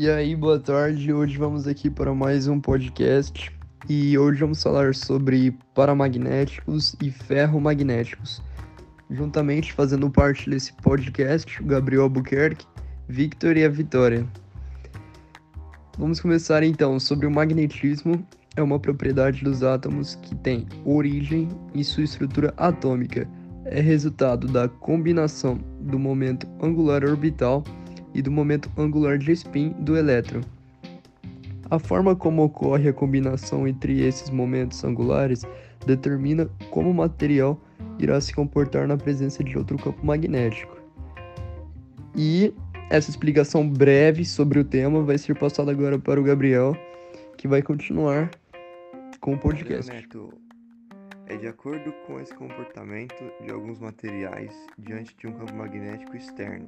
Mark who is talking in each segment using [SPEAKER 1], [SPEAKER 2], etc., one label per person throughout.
[SPEAKER 1] E aí, boa tarde. Hoje vamos aqui para mais um podcast e hoje vamos falar sobre paramagnéticos e ferromagnéticos. Juntamente fazendo parte desse podcast, o Gabriel Albuquerque, Victor e a Vitória. Vamos começar então sobre o magnetismo. É uma propriedade dos átomos que tem origem em sua estrutura atômica. É resultado da combinação do momento angular orbital e do momento angular de spin do elétron. A forma como ocorre a combinação entre esses momentos angulares determina como o material irá se comportar na presença de outro campo magnético. E essa explicação breve sobre o tema vai ser passada agora para o Gabriel, que vai continuar com o podcast.
[SPEAKER 2] Neto, é de acordo com esse comportamento de alguns materiais diante de um campo magnético externo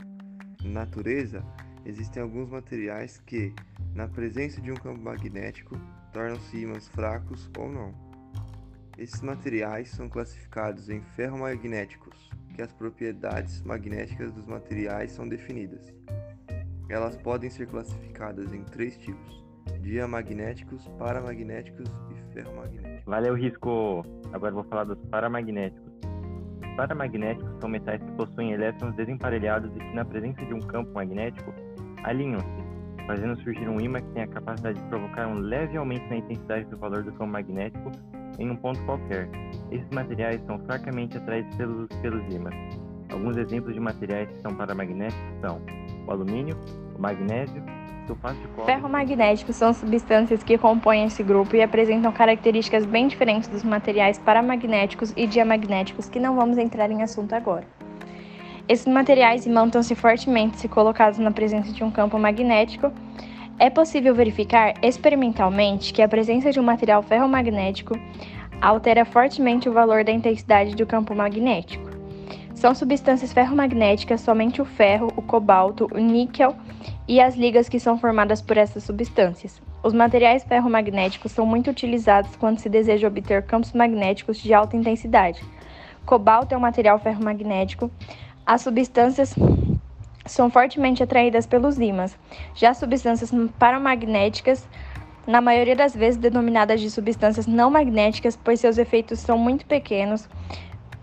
[SPEAKER 2] natureza, existem alguns materiais que, na presença de um campo magnético, tornam-se ímãs fracos ou não. Esses materiais são classificados em ferromagnéticos, que as propriedades magnéticas dos materiais são definidas. Elas podem ser classificadas em três tipos: diamagnéticos, paramagnéticos e ferromagnéticos.
[SPEAKER 3] Valeu, Risco! Agora vou falar dos paramagnéticos. Paramagnéticos são metais que possuem elétrons desemparelhados e que, na presença de um campo magnético, alinham-se, fazendo surgir um ímã que tem a capacidade de provocar um leve aumento na intensidade do valor do campo magnético em um ponto qualquer. Esses materiais são fracamente atraídos pelos, pelos ímãs. Alguns exemplos de materiais que são paramagnéticos são o alumínio, o magnésio,
[SPEAKER 4] Ferromagnéticos são substâncias que compõem esse grupo e apresentam características bem diferentes dos materiais paramagnéticos e diamagnéticos que não vamos entrar em assunto agora. Esses materiais imantam-se fortemente se colocados na presença de um campo magnético. É possível verificar experimentalmente que a presença de um material ferromagnético altera fortemente o valor da intensidade do campo magnético. São substâncias ferromagnéticas somente o ferro, o cobalto, o níquel e as ligas que são formadas por essas substâncias. Os materiais ferromagnéticos são muito utilizados quando se deseja obter campos magnéticos de alta intensidade. Cobalto é um material ferromagnético. As substâncias são fortemente atraídas pelos ímãs. Já substâncias paramagnéticas, na maioria das vezes denominadas de substâncias não magnéticas, pois seus efeitos são muito pequenos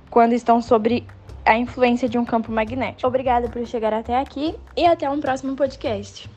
[SPEAKER 4] quando estão sobre a influência de um campo magnético. Obrigada por chegar até aqui e até um próximo podcast.